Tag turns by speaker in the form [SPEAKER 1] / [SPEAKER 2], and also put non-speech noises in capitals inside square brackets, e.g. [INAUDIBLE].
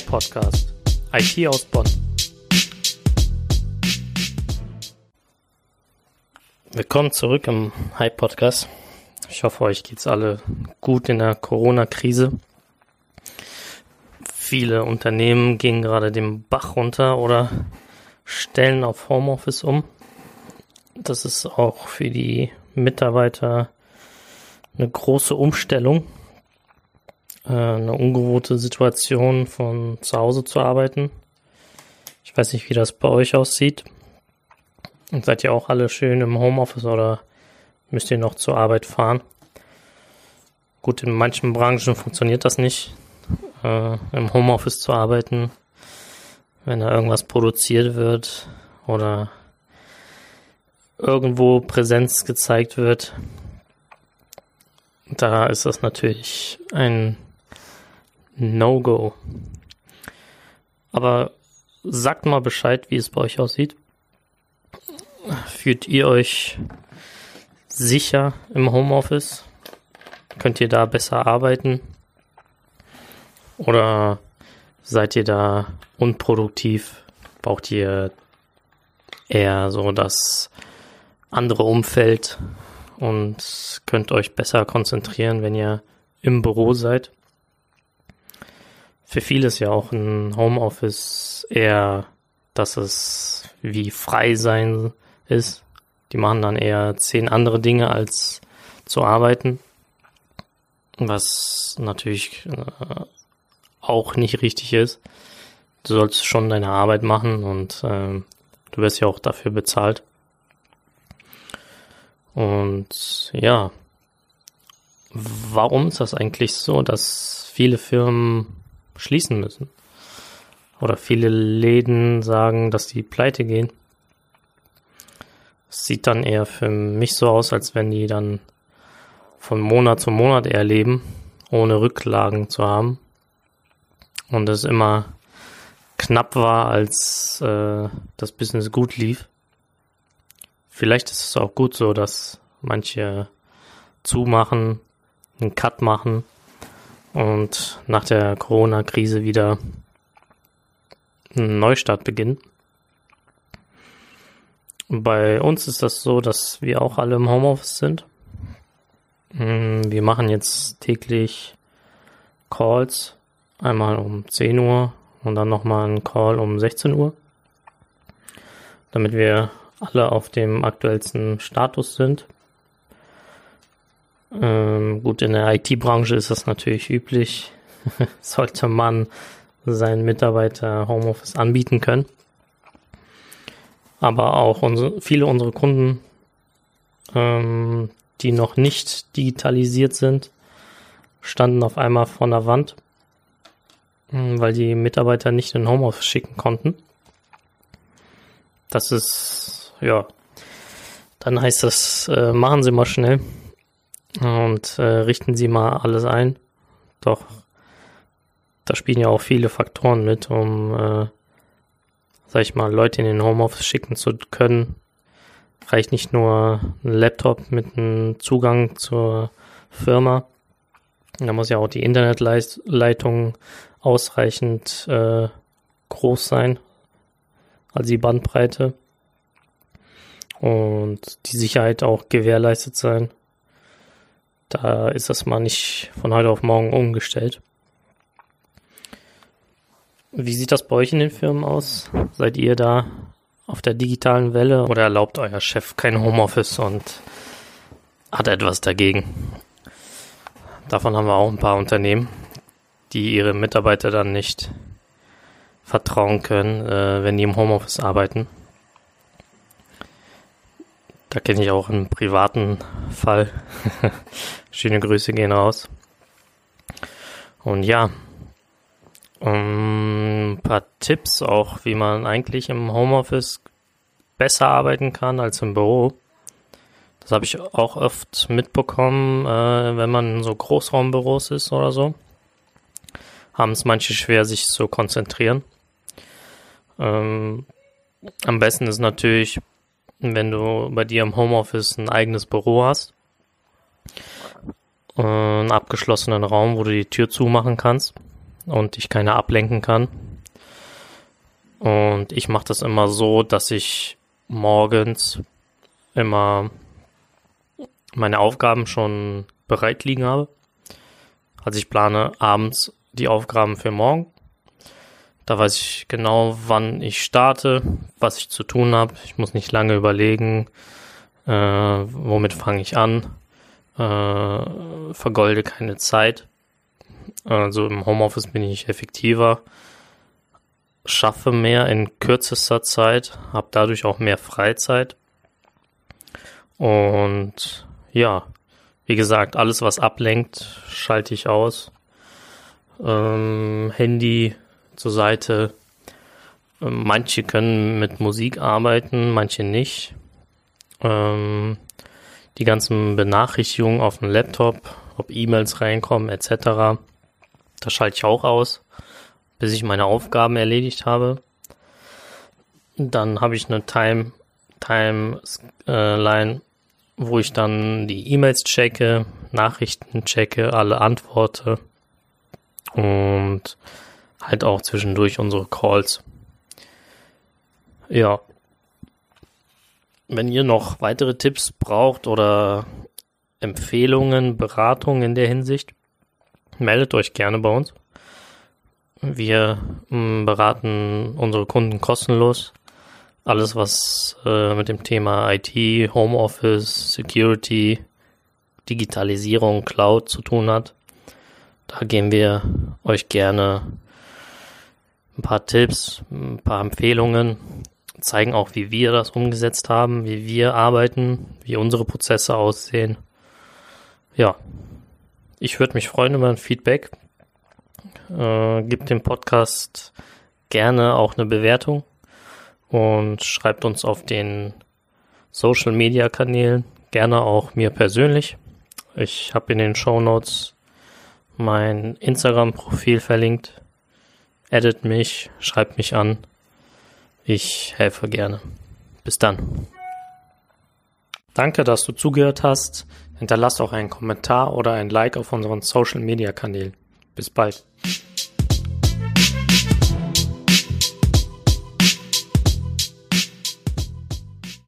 [SPEAKER 1] Podcast. IT aus Bonn. Willkommen zurück im Hi Podcast. Ich hoffe, euch geht's alle gut in der Corona-Krise. Viele Unternehmen gehen gerade den Bach runter oder stellen auf Homeoffice um. Das ist auch für die Mitarbeiter eine große Umstellung, äh, eine ungewohnte Situation von zu Hause zu arbeiten. Ich weiß nicht, wie das bei euch aussieht. Und seid ihr auch alle schön im Homeoffice oder müsst ihr noch zur Arbeit fahren? Gut, in manchen Branchen funktioniert das nicht, äh, im Homeoffice zu arbeiten, wenn da irgendwas produziert wird oder irgendwo Präsenz gezeigt wird. Da ist das natürlich ein No-Go. Aber sagt mal Bescheid, wie es bei euch aussieht. Fühlt ihr euch sicher im Homeoffice? Könnt ihr da besser arbeiten? Oder seid ihr da unproduktiv? Braucht ihr eher so das andere Umfeld und könnt euch besser konzentrieren, wenn ihr im Büro seid? Für viele ist ja auch ein Homeoffice eher, dass es wie frei sein ist. Die machen dann eher zehn andere Dinge als zu arbeiten. Was natürlich äh, auch nicht richtig ist. Du sollst schon deine Arbeit machen und äh, du wirst ja auch dafür bezahlt. Und ja, warum ist das eigentlich so, dass viele Firmen schließen müssen? Oder viele Läden sagen, dass die pleite gehen? sieht dann eher für mich so aus, als wenn die dann von Monat zu Monat eher leben, ohne Rücklagen zu haben. Und es immer knapp war, als äh, das Business gut lief. Vielleicht ist es auch gut so, dass manche zumachen, einen Cut machen und nach der Corona-Krise wieder einen Neustart beginnen. Bei uns ist das so, dass wir auch alle im Homeoffice sind. Hm, wir machen jetzt täglich Calls, einmal um 10 Uhr und dann nochmal einen Call um 16 Uhr, damit wir alle auf dem aktuellsten Status sind. Ähm, gut, in der IT-Branche ist das natürlich üblich. [LAUGHS] Sollte man seinen Mitarbeiter Homeoffice anbieten können aber auch unsere, viele unserer Kunden, ähm, die noch nicht digitalisiert sind, standen auf einmal vor der Wand, hm, weil die Mitarbeiter nicht in Homeoffice schicken konnten. Das ist, ja, dann heißt das, äh, machen Sie mal schnell und äh, richten Sie mal alles ein. Doch, da spielen ja auch viele Faktoren mit, um äh, sag ich mal, Leute in den Homeoffice schicken zu können. Reicht nicht nur ein Laptop mit einem Zugang zur Firma. Da muss ja auch die Internetleitung ausreichend äh, groß sein, also die Bandbreite. Und die Sicherheit auch gewährleistet sein. Da ist das mal nicht von heute auf morgen umgestellt. Wie sieht das bei euch in den Firmen aus? Seid ihr da auf der digitalen Welle oder erlaubt euer Chef kein Homeoffice und hat etwas dagegen? Davon haben wir auch ein paar Unternehmen, die ihre Mitarbeiter dann nicht vertrauen können, äh, wenn die im Homeoffice arbeiten. Da kenne ich auch einen privaten Fall. [LAUGHS] Schöne Grüße gehen raus. Und ja, um, ein paar Tipps auch, wie man eigentlich im Homeoffice besser arbeiten kann als im Büro. Das habe ich auch oft mitbekommen, äh, wenn man in so Großraumbüros ist oder so. Haben es manche schwer, sich zu konzentrieren. Ähm, am besten ist natürlich, wenn du bei dir im Homeoffice ein eigenes Büro hast. Äh, einen abgeschlossenen Raum, wo du die Tür zumachen kannst und ich keiner ablenken kann. Und ich mache das immer so, dass ich morgens immer meine Aufgaben schon bereit liegen habe. Also ich plane abends die Aufgaben für morgen. Da weiß ich genau, wann ich starte, was ich zu tun habe. Ich muss nicht lange überlegen, äh, womit fange ich an. Äh, vergolde keine Zeit. Also im Homeoffice bin ich effektiver, schaffe mehr in kürzester Zeit, habe dadurch auch mehr Freizeit. Und ja, wie gesagt, alles was ablenkt, schalte ich aus. Ähm, Handy zur Seite. Ähm, manche können mit Musik arbeiten, manche nicht. Ähm, die ganzen Benachrichtigungen auf dem Laptop, ob E-Mails reinkommen etc. Das schalte ich auch aus, bis ich meine Aufgaben erledigt habe. Dann habe ich eine Time Timeline, wo ich dann die E-Mails checke, Nachrichten checke, alle antworte und halt auch zwischendurch unsere Calls. Ja. Wenn ihr noch weitere Tipps braucht oder Empfehlungen, Beratungen in der Hinsicht, meldet euch gerne bei uns. Wir mm, beraten unsere Kunden kostenlos. Alles, was äh, mit dem Thema IT, Homeoffice, Security, Digitalisierung, Cloud zu tun hat. Da geben wir euch gerne ein paar Tipps, ein paar Empfehlungen, zeigen auch, wie wir das umgesetzt haben, wie wir arbeiten, wie unsere Prozesse aussehen. Ja, ich würde mich freuen über ein Feedback. Äh, gebt dem Podcast gerne auch eine Bewertung und schreibt uns auf den Social Media Kanälen, gerne auch mir persönlich. Ich habe in den Show Notes mein Instagram-Profil verlinkt. Edit mich, schreibt mich an. Ich helfe gerne. Bis dann. Danke, dass du zugehört hast. Hinterlass auch einen Kommentar oder ein Like auf unseren Social Media Kanälen. Bis bald.